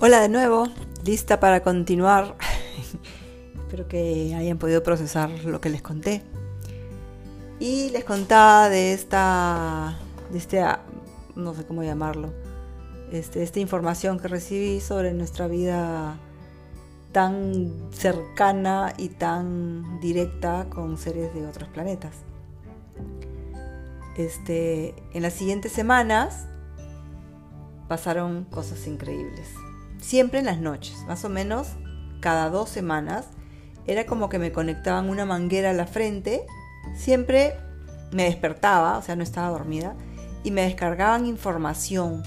Hola de nuevo, lista para continuar. Espero que hayan podido procesar lo que les conté. Y les contaba de esta, de este, no sé cómo llamarlo, este, esta información que recibí sobre nuestra vida tan cercana y tan directa con seres de otros planetas. Este, en las siguientes semanas pasaron cosas increíbles siempre en las noches, más o menos cada dos semanas. Era como que me conectaban una manguera a la frente, siempre me despertaba, o sea, no estaba dormida, y me descargaban información,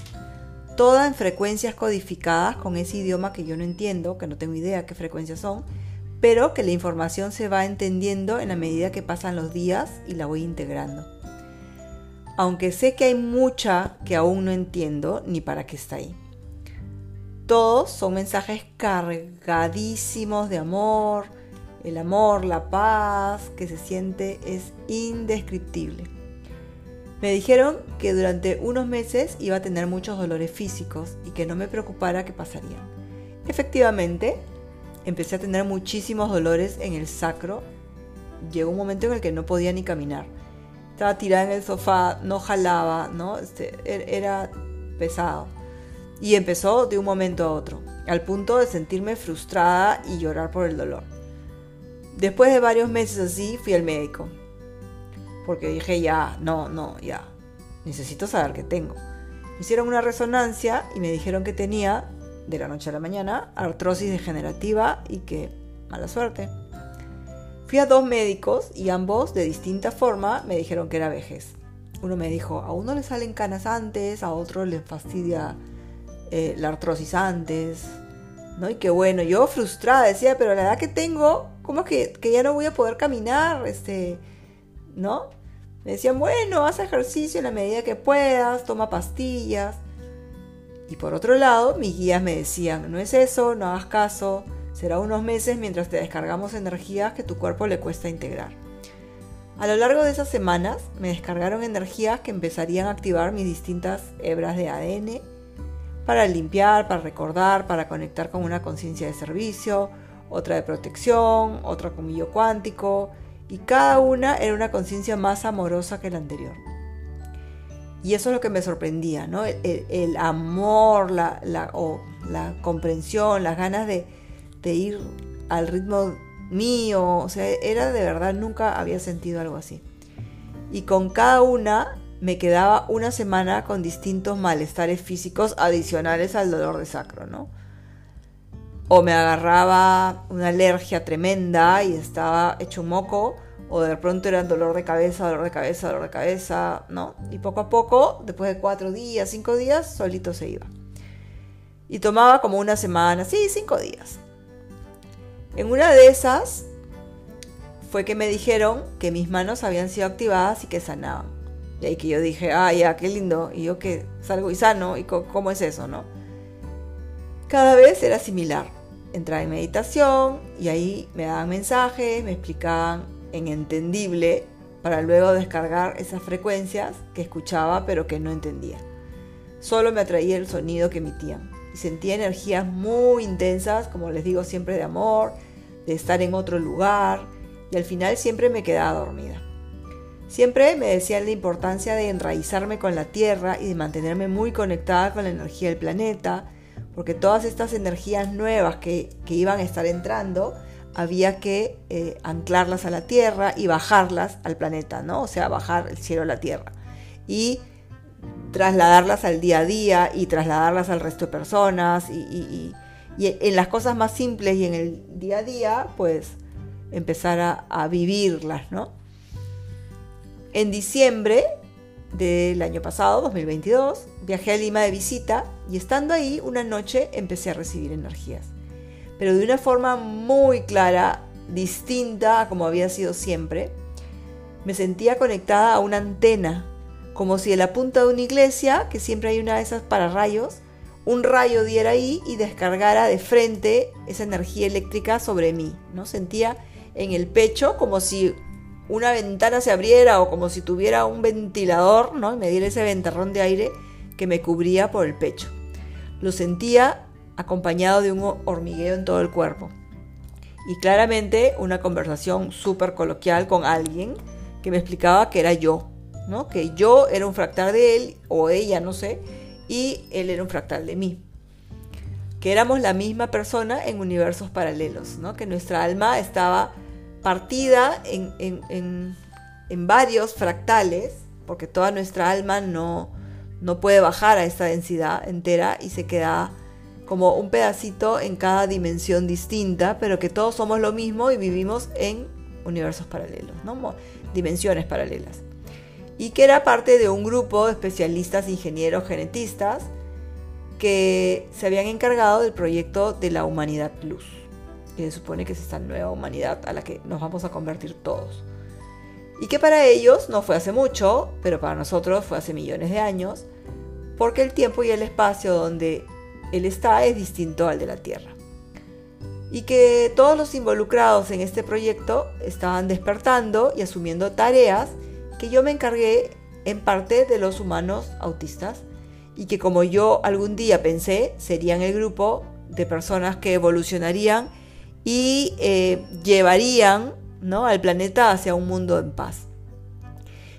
toda en frecuencias codificadas con ese idioma que yo no entiendo, que no tengo idea qué frecuencias son, pero que la información se va entendiendo en la medida que pasan los días y la voy integrando. Aunque sé que hay mucha que aún no entiendo ni para qué está ahí. Todos son mensajes cargadísimos de amor. El amor, la paz que se siente es indescriptible. Me dijeron que durante unos meses iba a tener muchos dolores físicos y que no me preocupara qué pasaría. Efectivamente, empecé a tener muchísimos dolores en el sacro. Llegó un momento en el que no podía ni caminar. Estaba tirada en el sofá, no jalaba, ¿no? Este, er, era pesado. Y empezó de un momento a otro, al punto de sentirme frustrada y llorar por el dolor. Después de varios meses así, fui al médico. Porque dije, ya, no, no, ya. Necesito saber qué tengo. Me hicieron una resonancia y me dijeron que tenía, de la noche a la mañana, artrosis degenerativa y que mala suerte. Fui a dos médicos y ambos, de distinta forma, me dijeron que era vejez. Uno me dijo, a uno le salen canas antes, a otro le fastidia eh, la artrosis antes, ¿no? Y que bueno, yo frustrada decía, pero la edad que tengo, ¿cómo que, que ya no voy a poder caminar? Este, ¿no? Me decían, bueno, haz ejercicio en la medida que puedas, toma pastillas. Y por otro lado, mis guías me decían, no es eso, no hagas caso, será unos meses mientras te descargamos energías que tu cuerpo le cuesta integrar. A lo largo de esas semanas me descargaron energías que empezarían a activar mis distintas hebras de ADN para limpiar, para recordar, para conectar con una conciencia de servicio, otra de protección, otra yo cuántico, y cada una era una conciencia más amorosa que la anterior. Y eso es lo que me sorprendía, ¿no? El, amor, la, la, la, comprensión, las ganas de, de ir al ritmo mío, o sea, era de verdad, nunca había sentido algo así. Y con cada una me quedaba una semana con distintos malestares físicos adicionales al dolor de sacro, ¿no? O me agarraba una alergia tremenda y estaba hecho un moco, o de pronto era dolor de cabeza, dolor de cabeza, dolor de cabeza, ¿no? Y poco a poco, después de cuatro días, cinco días, solito se iba. Y tomaba como una semana, sí, cinco días. En una de esas fue que me dijeron que mis manos habían sido activadas y que sanaban. Y ahí que yo dije, ah, ya, qué lindo. Y yo que salgo y sano, ¿y cómo es eso, no? Cada vez era similar. Entraba en meditación y ahí me daban mensajes, me explicaban en entendible para luego descargar esas frecuencias que escuchaba pero que no entendía. Solo me atraía el sonido que emitían y sentía energías muy intensas, como les digo siempre, de amor, de estar en otro lugar y al final siempre me quedaba dormida. Siempre me decían la importancia de enraizarme con la Tierra y de mantenerme muy conectada con la energía del planeta, porque todas estas energías nuevas que, iban a estar entrando, había que eh, anclarlas a la Tierra y bajarlas al planeta, ¿no? O sea, bajar el cielo a la Tierra. Y trasladarlas al día a día y trasladarlas al resto de personas y, en las cosas más simples y en el día a día, pues empezar a, a vivirlas, ¿no? En diciembre del año pasado, 2022, viajé a Lima de visita y estando ahí una noche empecé a recibir energías. Pero de una forma muy clara, distinta a como había sido siempre. Me sentía conectada a una antena, como si en la punta de una iglesia, que siempre hay una de esas para rayos, un rayo diera ahí y descargara de frente esa energía eléctrica sobre mí. ¿no? Sentía en el pecho como si una ventana se abriera o como si tuviera un ventilador, ¿no? Y me diera ese ventarrón de aire que me cubría por el pecho. Lo sentía acompañado de un hormigueo en todo el cuerpo. Y claramente una conversación súper coloquial con alguien que me explicaba que era yo, ¿no? Que yo era un fractal de él o ella, no sé, y él era un fractal de mí. Que éramos la misma persona en universos paralelos, ¿no? Que nuestra alma estaba partida en, en varios fractales, porque toda nuestra alma no, no puede bajar a esta densidad entera y se queda como un pedacito en cada dimensión distinta, pero que todos somos lo mismo y vivimos en universos paralelos, ¿no? dimensiones paralelas. Y que era parte de un grupo de especialistas ingenieros genetistas que se habían encargado del proyecto de la Humanidad Plus, que se supone que es esta nueva humanidad a la que nos vamos a convertir todos. Y que para ellos no fue hace mucho, pero para nosotros fue hace millones de años, porque el tiempo y el espacio donde él está es distinto al de la Tierra. Y que todos los involucrados en este proyecto estaban despertando y asumiendo tareas que yo me encargué en parte de los humanos autistas y que como yo algún día pensé serían el grupo de personas que evolucionarían y eh, llevarían ¿no? al planeta hacia un mundo en paz.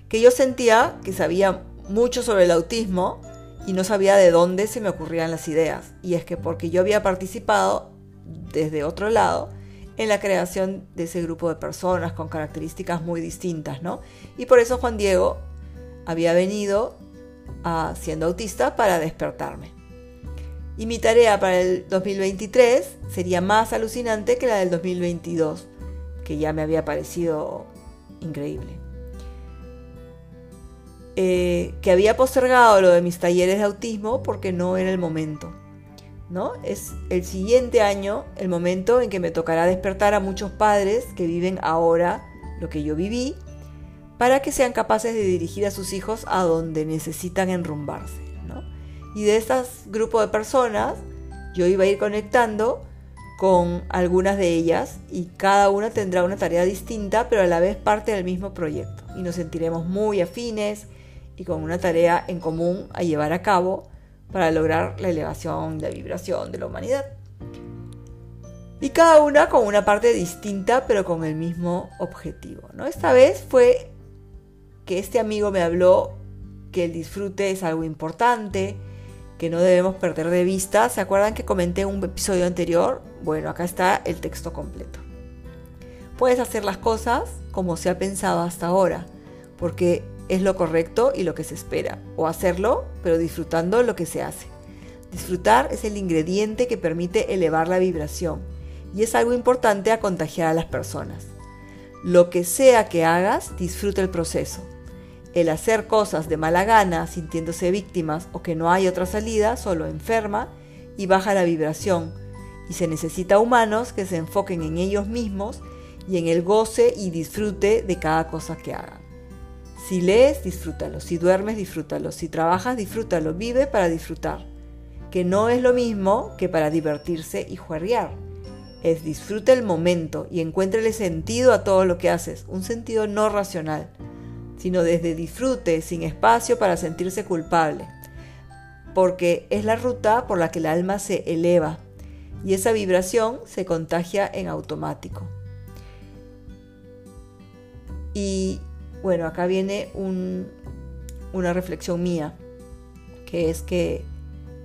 Que yo sentía que sabía mucho sobre el autismo, y no sabía de dónde se me ocurrían las ideas. Y es que porque yo había participado desde otro lado en la creación de ese grupo de personas con características muy distintas, ¿no? Y por eso Juan Diego había venido a, siendo autista para despertarme. Y mi tarea para el 2023 sería más alucinante que la del 2022, que ya me había parecido increíble. Eh, que había postergado lo de mis talleres de autismo porque no era el momento. ¿no? Es el siguiente año el momento en que me tocará despertar a muchos padres que viven ahora lo que yo viví para que sean capaces de dirigir a sus hijos a donde necesitan enrumbarse. Y de este grupo de personas yo iba a ir conectando con algunas de ellas y cada una tendrá una tarea distinta pero a la vez parte del mismo proyecto y nos sentiremos muy afines y con una tarea en común a llevar a cabo para lograr la elevación de vibración de la humanidad. Y cada una con una parte distinta pero con el mismo objetivo. ¿no? Esta vez fue que este amigo me habló que el disfrute es algo importante, que no debemos perder de vista. ¿Se acuerdan que comenté en un episodio anterior? Bueno, acá está el texto completo. Puedes hacer las cosas como se ha pensado hasta ahora, porque es lo correcto y lo que se espera, o hacerlo, pero disfrutando lo que se hace. Disfrutar es el ingrediente que permite elevar la vibración y es algo importante a contagiar a las personas. Lo que sea que hagas, disfruta el proceso. El hacer cosas de mala gana, sintiéndose víctimas o que no hay otra salida, solo enferma y baja la vibración. Y se necesita humanos que se enfoquen en ellos mismos y en el goce y disfrute de cada cosa que hagan. Si lees, disfrútalo. Si duermes, disfrútalo. Si trabajas, disfrútalo. Vive para disfrutar. Que no es lo mismo que para divertirse y juerrear. Es disfruta el momento y encuéntrele sentido a todo lo que haces. Un sentido no racional, sino desde disfrute, sin espacio para sentirse culpable. Porque es la ruta por la que el alma se eleva y esa vibración se contagia en automático. Y bueno, acá viene una reflexión mía, que es que,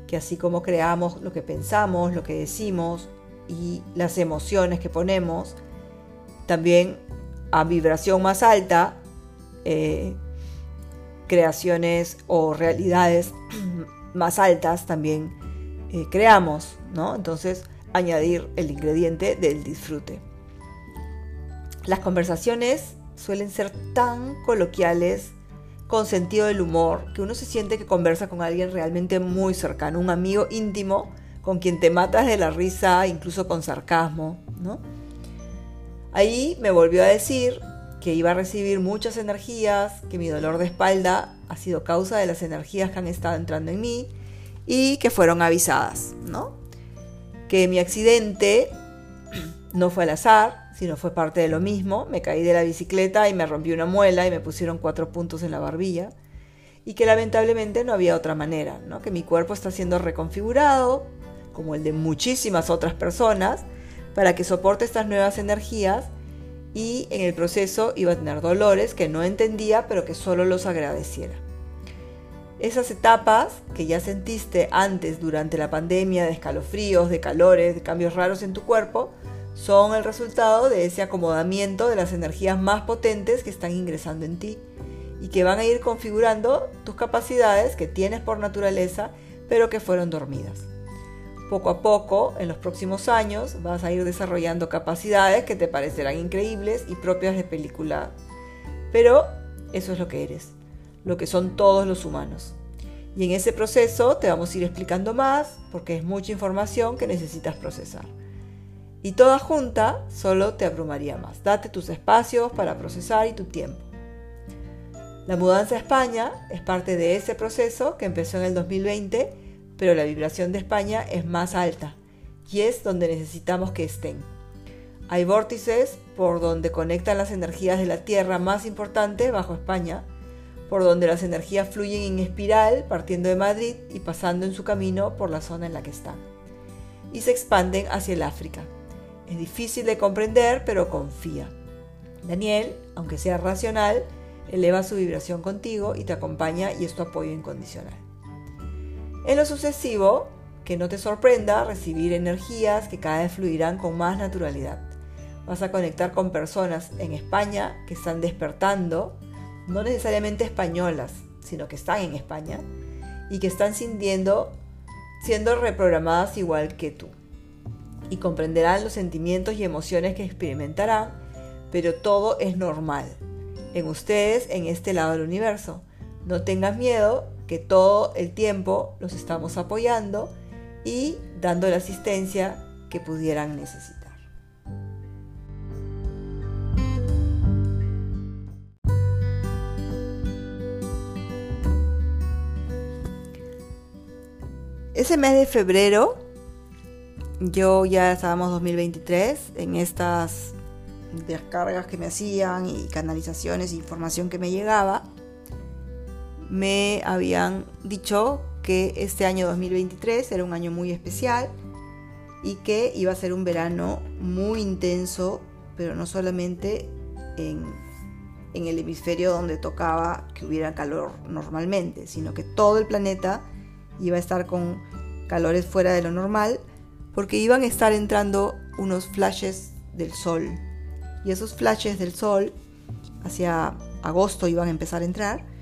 que así como creamos lo que pensamos, lo que decimos y las emociones que ponemos, también a vibración más alta, eh, creaciones o realidades más altas también eh, creamos, ¿no? Entonces, añadir el ingrediente del disfrute. Las conversaciones suelen ser tan coloquiales, con sentido del humor, que uno se siente que conversa con alguien realmente muy cercano, un amigo íntimo con quien te matas de la risa, incluso con sarcasmo, ¿no? Ahí me volvió a decir que iba a recibir muchas energías, que mi dolor de espalda ha sido causa de las energías que han estado entrando en mí y que fueron avisadas, ¿no? Que mi accidente no fue al azar, sino fue parte de lo mismo. Me caí de la bicicleta y me rompí una muela y me pusieron cuatro puntos en la barbilla. Y que lamentablemente no había otra manera, ¿no? que mi cuerpo está siendo reconfigurado como el de muchísimas otras personas, para que soporte estas nuevas energías y en el proceso iba a tener dolores que no entendía, pero que solo los agradeciera. Esas etapas que ya sentiste antes durante la pandemia de escalofríos, de calores, de cambios raros en tu cuerpo, son el resultado de ese acomodamiento de las energías más potentes que están ingresando en ti y que van a ir configurando tus capacidades que tienes por naturaleza, pero que fueron dormidas. Poco a poco, en los próximos años, vas a ir desarrollando capacidades que te parecerán increíbles y propias de película. Pero eso es lo que eres, lo que son todos los humanos. Y en ese proceso te vamos a ir explicando más porque es mucha información que necesitas procesar. Y toda junta solo te abrumaría más. Date tus espacios para procesar y tu tiempo. La mudanza a España es parte de ese proceso que empezó en el 2020 pero la vibración de España es más alta y es donde necesitamos que estén. Hay vórtices por donde conectan las energías de la Tierra más importantes bajo España, por donde las energías fluyen en espiral partiendo de Madrid y pasando en su camino por la zona en la que están. Y se expanden hacia el África. Es difícil de comprender, pero confía. Daniel, aunque sea racional, eleva su vibración contigo y te acompaña y es tu apoyo incondicional. En lo sucesivo, que no te sorprenda recibir energías que cada vez fluirán con más naturalidad. Vas a conectar con personas en España que están despertando, no necesariamente españolas, sino que están en España y que están sintiendo, siendo reprogramadas igual que tú. Y comprenderán los sentimientos y emociones que experimentarán, pero todo es normal en ustedes en este lado del universo. No tengas miedo que todo el tiempo los estamos apoyando y dando la asistencia que pudieran necesitar. Ese mes de febrero, yo ya estábamos 2023 en estas descargas que me hacían y canalizaciones, información que me llegaba me habían dicho que este año 2023 era un año muy especial y que iba a ser un verano muy intenso, pero no solamente en, el hemisferio donde tocaba que hubiera calor normalmente, sino que todo el planeta iba a estar con calores fuera de lo normal, porque iban a estar entrando unos flashes del sol. Y esos flashes del sol hacia agosto iban a empezar a entrar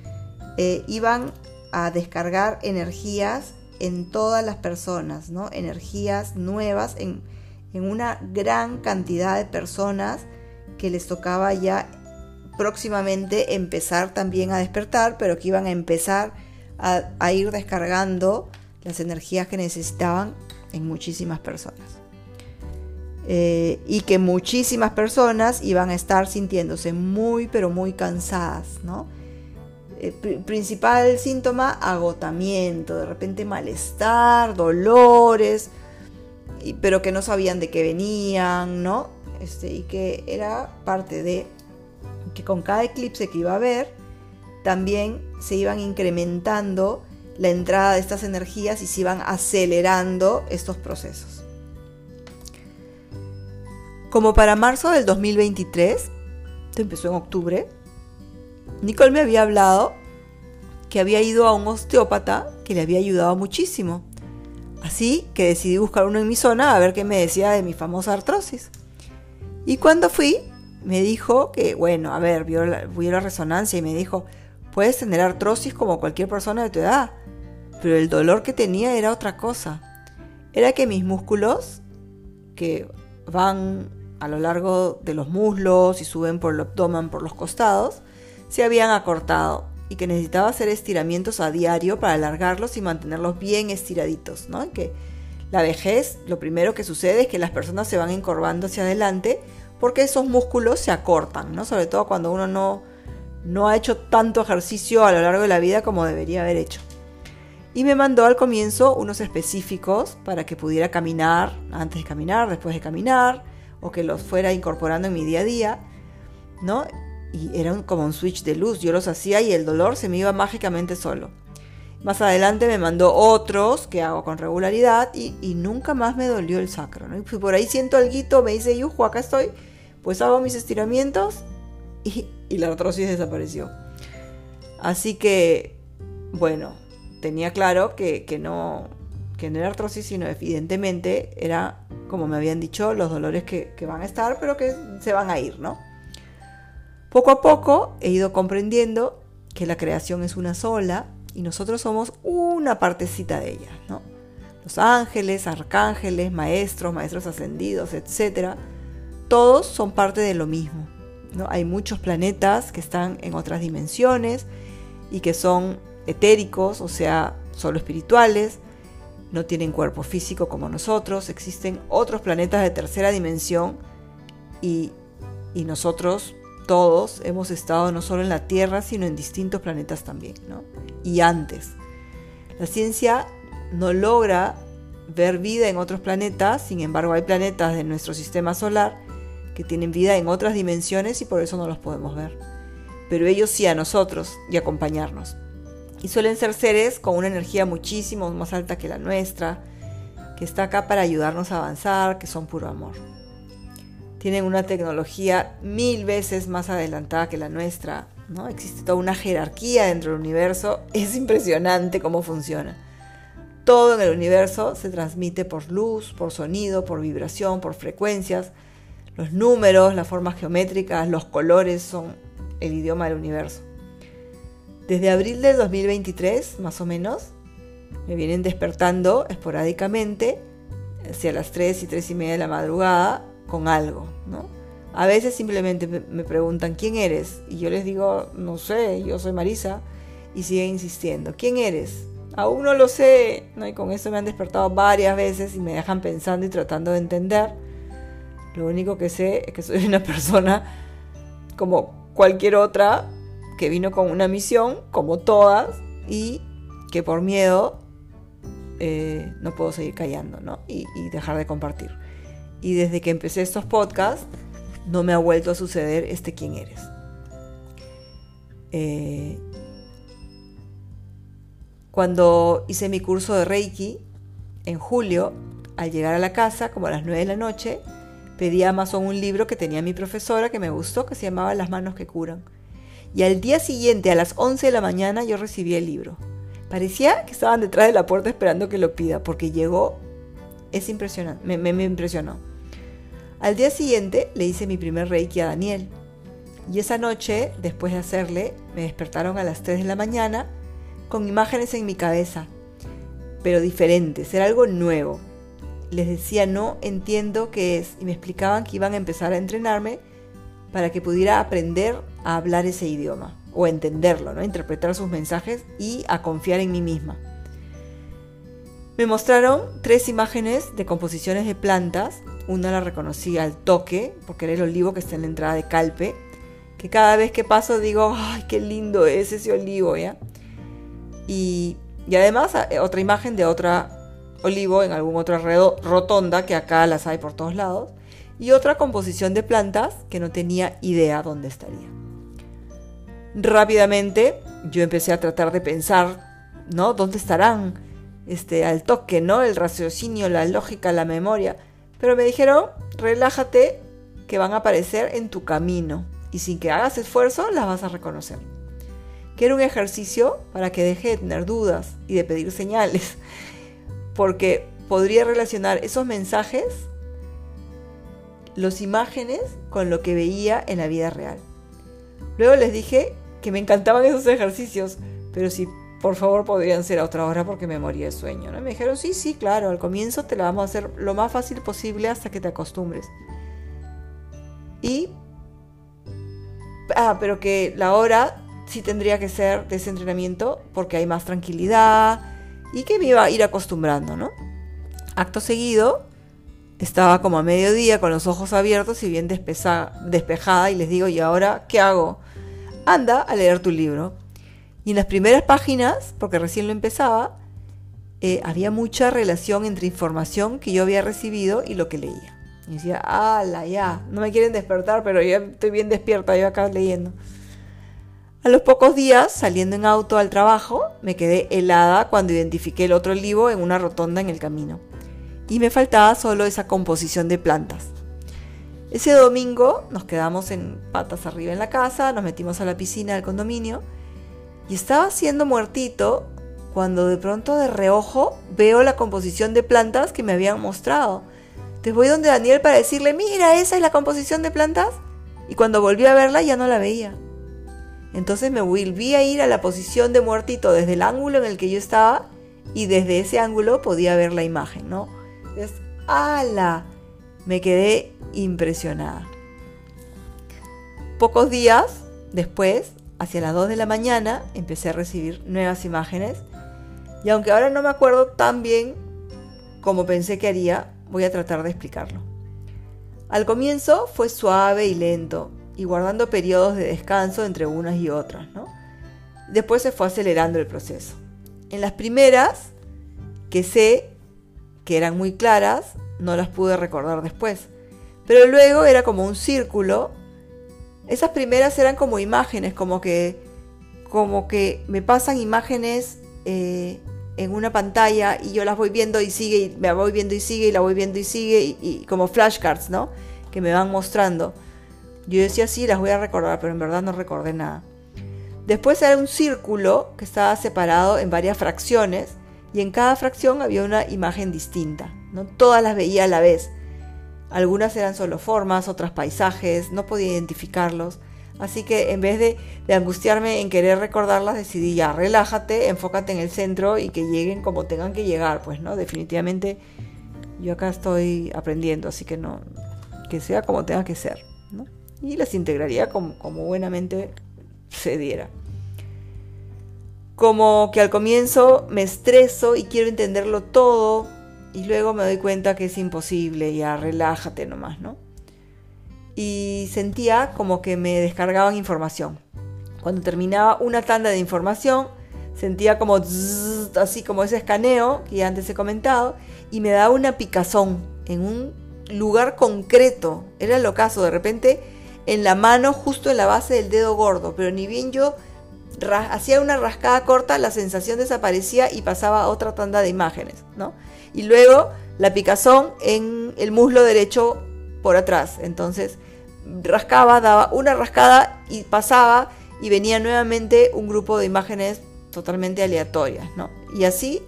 eh, iban a descargar energías en todas las personas, ¿no? Energías nuevas en, una gran cantidad de personas que les tocaba ya próximamente empezar también a despertar, pero que iban a empezar a, ir descargando las energías que necesitaban en muchísimas personas. Eh, y que muchísimas personas iban a estar sintiéndose muy, pero muy cansadas, ¿no? Eh, principal síntoma, agotamiento, de repente malestar, dolores, pero que no sabían de qué venían, ¿no? Este, y que era parte de que con cada eclipse que iba a haber, también se iban incrementando la entrada de estas energías y se iban acelerando estos procesos. Como para marzo del 2023, esto empezó en octubre, Nicole me había hablado que había ido a un osteópata que le había ayudado muchísimo. Así que decidí buscar uno en mi zona a ver qué me decía de mi famosa artrosis. Y cuando fui, me dijo que, bueno, a ver, vio la, resonancia y me dijo, puedes tener artrosis como cualquier persona de tu edad, pero el dolor que tenía era otra cosa. Era que mis músculos, que van a lo largo de los muslos y suben por el abdomen, por los costados, se habían acortado y que necesitaba hacer estiramientos a diario para alargarlos y mantenerlos bien estiraditos, ¿no? Que la vejez, lo primero que sucede es que las personas se van encorvando hacia adelante porque esos músculos se acortan, ¿no? Sobre todo cuando uno no, no ha hecho tanto ejercicio a lo largo de la vida como debería haber hecho. Y me mandó al comienzo unos específicos para que pudiera caminar antes de caminar, después de caminar, o que los fuera incorporando en mi día a día, ¿no? Y era como un switch de luz. Yo los hacía y el dolor se me iba mágicamente solo. Más adelante me mandó otros que hago con regularidad y, nunca más me dolió el sacro. ¿no? Y por ahí siento algo, me dice, Yuju, acá estoy, pues hago mis estiramientos y, la artrosis desapareció. Así que, bueno, tenía claro que, no, que no era artrosis, sino evidentemente era, como me habían dicho, los dolores que, que van a estar, pero que se van a ir, ¿no? Poco a poco he ido comprendiendo que la creación es una sola y nosotros somos una partecita de ella, ¿no? Los ángeles, arcángeles, maestros, maestros ascendidos, etcétera, todos son parte de lo mismo. ¿no? Hay muchos planetas que están en otras dimensiones y que son etéricos, o sea, solo espirituales, no tienen cuerpo físico como nosotros, existen otros planetas de tercera dimensión y, y nosotros todos hemos estado no solo en la Tierra, sino en distintos planetas también, ¿no? Y antes. La ciencia no logra ver vida en otros planetas, sin embargo hay planetas de nuestro sistema solar que tienen vida en otras dimensiones y por eso no los podemos ver. Pero ellos sí a nosotros y acompañarnos. Y suelen ser seres con una energía muchísimo más alta que la nuestra, que está acá para ayudarnos a avanzar, que son puro amor tienen una tecnología mil veces más adelantada que la nuestra, ¿no? Existe toda una jerarquía dentro del universo, es impresionante cómo funciona. Todo en el universo se transmite por luz, por sonido, por vibración, por frecuencias. Los números, las formas geométricas, los colores son el idioma del universo. Desde abril del 2023, más o menos, me vienen despertando esporádicamente, hacia las 3 y 3 y media de la madrugada, con algo, ¿no? A veces simplemente me preguntan, ¿quién eres? Y yo les digo, no sé, yo soy Marisa. Y siguen insistiendo, ¿quién eres? Aún no lo sé, ¿no? Y con eso me han despertado varias veces y me dejan pensando y tratando de entender. Lo único que sé es que soy una persona como cualquier otra que vino con una misión, como todas, y que por miedo eh, no puedo seguir callando, ¿no? y dejar de compartir. Y desde que empecé estos podcasts, no me ha vuelto a suceder este quién eres. Eh, cuando hice mi curso de Reiki en julio, al llegar a la casa, como a las 9 de la noche, pedí a Amazon un libro que tenía mi profesora que me gustó, que se llamaba Las manos que curan. Y al día siguiente, a las 11 de la mañana, yo recibí el libro. Parecía que estaban detrás de la puerta esperando que lo pida, porque llegó es impresionante, me, impresionó. Al día siguiente le hice mi primer reiki a Daniel. Y esa noche, después de hacerle, me despertaron a las 3 de la mañana con imágenes en mi cabeza, pero diferentes, era algo nuevo. Les decía, no entiendo qué es, y me explicaban que iban a empezar a entrenarme para que pudiera aprender a hablar ese idioma, o entenderlo, ¿no? interpretar sus mensajes y a confiar en mí misma. Me mostraron tres imágenes de composiciones de plantas. Una la reconocí al toque, porque era el olivo que está en la entrada de Calpe, que cada vez que paso digo, ay, qué lindo es ese olivo, ¿ya? Y, además eh, otra imagen de otra olivo en algún otra rotonda, que acá las hay por todos lados, y otra composición de plantas que no tenía idea dónde estaría. Rápidamente yo empecé a tratar de pensar, ¿no? ¿Dónde estarán? Este, al toque, ¿no? El raciocinio, la lógica, la memoria. Pero me dijeron, relájate, que van a aparecer en tu camino y sin que hagas esfuerzo las vas a reconocer. Que era un ejercicio para que deje de tener dudas y de pedir señales, porque podría relacionar esos mensajes, las imágenes, con lo que veía en la vida real. Luego les dije que me encantaban esos ejercicios, pero si por favor podrían ser a otra hora porque me moría de sueño. ¿no? me dijeron, sí, sí, claro, al comienzo te la vamos a hacer lo más fácil posible hasta que te acostumbres. Y... Ah, pero que la hora sí tendría que ser de ese entrenamiento porque hay más tranquilidad y que me iba a ir acostumbrando, ¿no? Acto seguido, estaba como a mediodía con los ojos abiertos y bien despejada y les digo, ¿y ahora qué hago? Anda a leer tu libro. Y en las primeras páginas, porque recién lo empezaba, eh, había mucha relación entre información que yo había recibido y lo que leía. Y decía, ala, ya, no me quieren despertar, pero ya estoy bien despierta, yo acá leyendo. A los pocos días, saliendo en auto al trabajo, me quedé helada cuando identifiqué el otro olivo en una rotonda en el camino. Y me faltaba solo esa composición de plantas. Ese domingo nos quedamos en patas arriba en la casa, nos metimos a la piscina del condominio y estaba siendo muertito cuando de pronto de reojo veo la composición de plantas que me habían mostrado. Te voy donde Daniel para decirle, mira, esa es la composición de plantas. Y cuando volví a verla ya no la veía. Entonces me volví a ir a la posición de muertito desde el ángulo en el que yo estaba y desde ese ángulo podía ver la imagen, ¿no? Es ¡ala! Me quedé impresionada. Pocos días después, hacia las 2 de la mañana, empecé a recibir nuevas imágenes y aunque ahora no me acuerdo tan bien como pensé que haría, voy a tratar de explicarlo. Al comienzo fue suave y lento, y guardando periodos de descanso entre unas y otras, ¿no? Después se fue acelerando el proceso. En las primeras, que sé que eran muy claras, no las pude recordar después. Pero luego era como un círculo. Esas primeras eran como imágenes, como que, como que me pasan imágenes eh, en una pantalla y yo las voy viendo y sigue, y me voy viendo y sigue, y la voy viendo y sigue, y, y como flashcards, ¿no? Que me van mostrando. Yo decía, sí, las voy a recordar, pero en verdad no recordé nada. Después era un círculo que estaba separado en varias fracciones y en cada fracción había una imagen distinta. ¿no? Todas las veía a la vez. Algunas eran solo formas, otras paisajes, no podía identificarlos. Así que en vez de, angustiarme en querer recordarlas, decidí ya, relájate, enfócate en el centro y que lleguen como tengan que llegar. Pues no, definitivamente yo acá estoy aprendiendo, así que no, que sea como tenga que ser. y las integraría como, buenamente se diera. Como que al comienzo me estreso y quiero entenderlo todo y luego me doy cuenta que es imposible, ya relájate nomás, ¿no? Y sentía como que me descargaban información. Cuando terminaba una tanda de información, sentía como así como ese escaneo que antes he comentado y me daba una picazón en un lugar concreto. Era el ocaso, de repente en la mano justo en la base del dedo gordo, pero ni bien yo hacía una rascada corta, la sensación desaparecía y pasaba a otra tanda de imágenes, ¿no? Y luego la picazón en el muslo derecho por atrás. Entonces rascaba, daba una rascada y pasaba y venía nuevamente un grupo de imágenes totalmente aleatorias, ¿no? Y así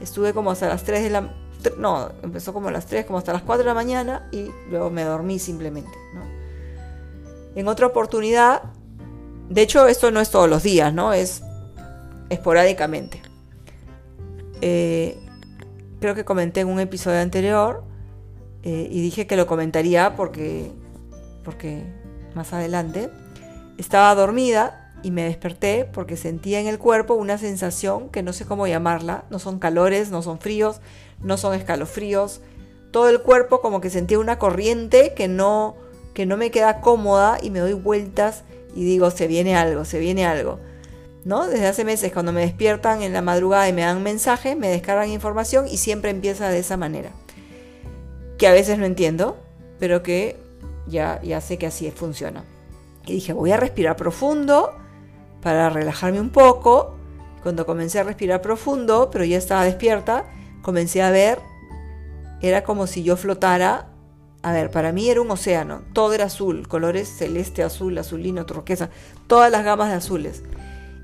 estuve como hasta las 3 de la... No, empezó como a las 3, como hasta las 4 de la mañana y luego me dormí simplemente, ¿no? En otra oportunidad, de hecho esto no es todos los días, ¿no? Es esporádicamente. Eh, creo que comenté en un episodio anterior eh, y dije que lo comentaría porque, porque más adelante estaba dormida y me desperté porque sentía en el cuerpo una sensación que no sé cómo llamarla, no son calores, no son fríos, no son escalofríos, todo el cuerpo como que sentía una corriente que no que no me queda cómoda y me doy vueltas y digo, se viene algo, se viene algo. ¿No? Desde hace meses cuando me despiertan en la madrugada y me dan mensajes, me descargan información y siempre empieza de esa manera. Que a veces no entiendo, pero que ya, ya sé que así funciona. Y dije, voy a respirar profundo para relajarme un poco. Cuando comencé a respirar profundo, pero ya estaba despierta, comencé a ver, era como si yo flotara a ver, para mí era un océano, todo era azul, colores celeste, azul, azulino, turquesa, todas las gamas de azules.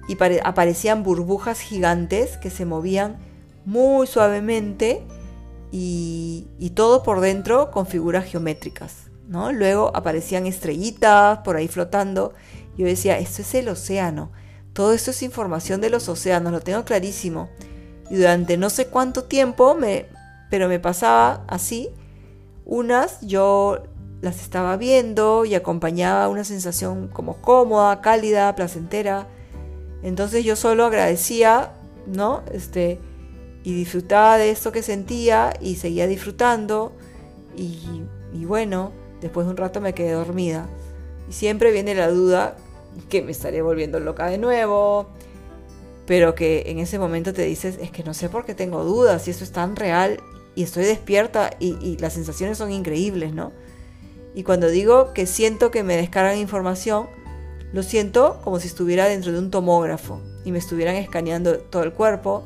Y aparecían burbujas gigantes que se movían muy suavemente y, todo por dentro con figuras geométricas. ¿no? Luego aparecían estrellitas por ahí flotando. Yo decía, esto es el océano, todo esto es información de los océanos, lo tengo clarísimo. Y durante no sé cuánto tiempo, me, pero me pasaba así unas yo las estaba viendo y acompañaba una sensación como cómoda, cálida, placentera. Entonces yo solo agradecía, ¿no? Este, y disfrutaba de esto que sentía y seguía disfrutando. Y, y bueno, después de un rato me quedé dormida. Y siempre viene la duda que me estaré volviendo loca de nuevo. Pero que en ese momento te dices, es que no sé por qué tengo dudas, si eso es tan real y estoy despierta y, las sensaciones son increíbles, ¿no? Y cuando digo que siento que me descargan información, Lo siento como si estuviera dentro de un tomógrafo y me estuvieran escaneando todo el cuerpo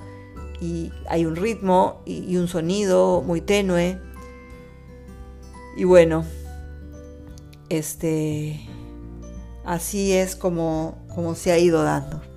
y hay un ritmo y, un sonido muy tenue. Y bueno, este así es como, como se ha ido dando.